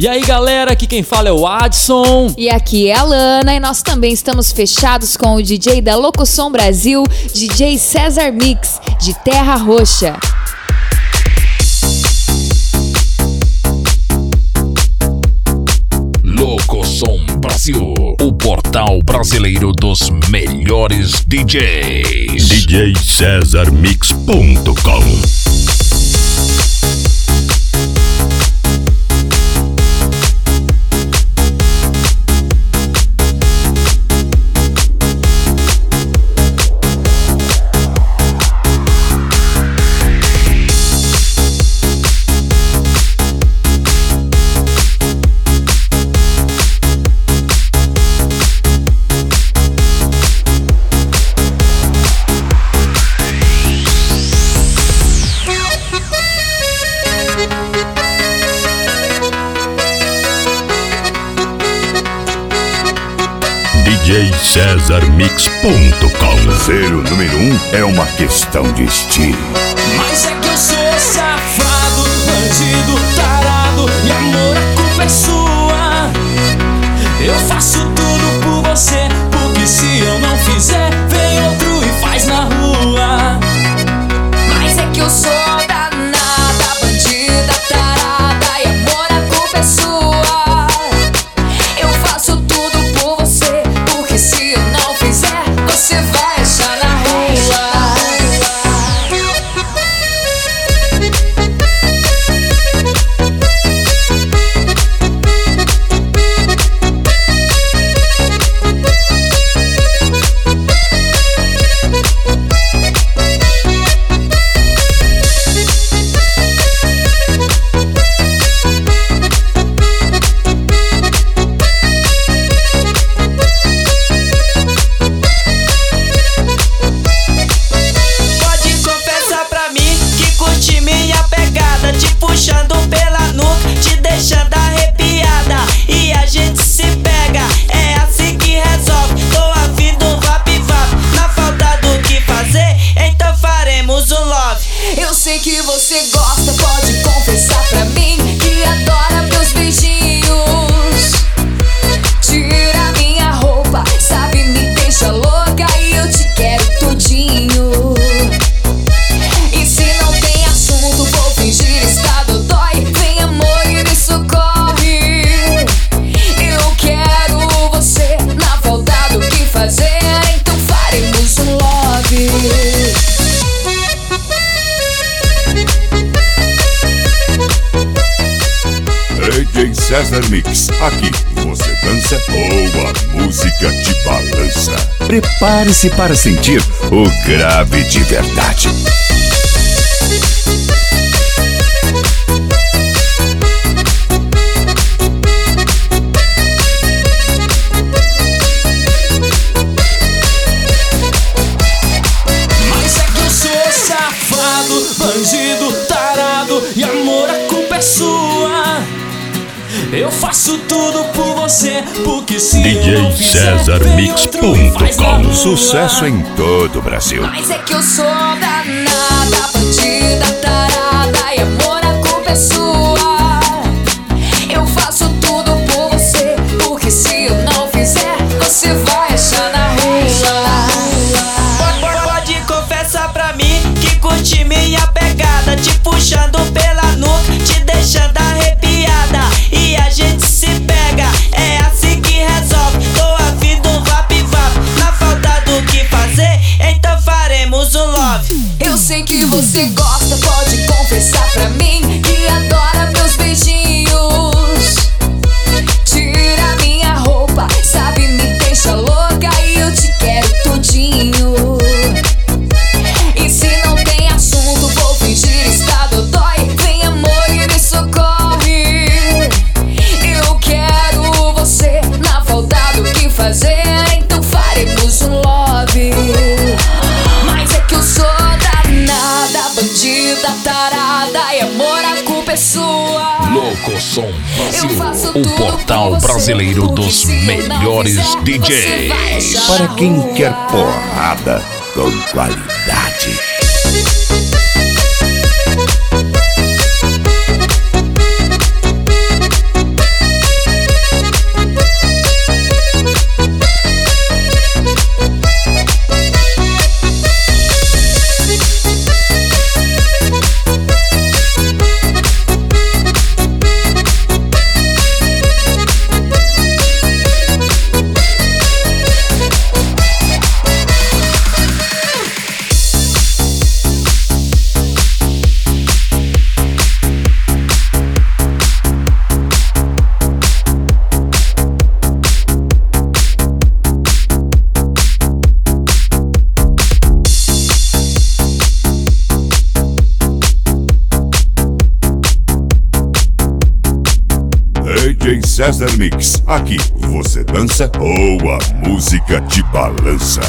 E aí galera, aqui quem fala é o Adson. E aqui é a Lana e nós também estamos fechados com o DJ da Locosom Brasil, DJ César Mix, de Terra Roxa. Locosom Brasil, o portal brasileiro dos melhores DJs. DJCesarMix.com DJCesarMix.com Ser o número um é uma questão de estilo. Mas é que eu sou safado, bandido, tarado E amor, a culpa é sua Eu faço tudo Então faremos um love. Eu sei que você gosta, pode confessar pra mim César Mix. Aqui você dança ou a música te balança. Prepare-se para sentir o grave de verdade. Mas é que eu safado, bandido, Eu faço tudo por você Porque se eu não fizer, rua. Sucesso em todo o Brasil. Mas é que eu sou danada, bandida, tarada E amor, a culpa é sua Eu faço tudo por você Porque se eu não fizer Você vai achar na rua Pode- Pode confessar pra mim que curte minha pegada Te puxando você gosta, a culpa sua Locosom Eu faço Brasil, o portal brasileiro dos melhores DJs. Para quem quer porrada com qualidade. DJ César Mix. Aqui você dança ou a música te balança.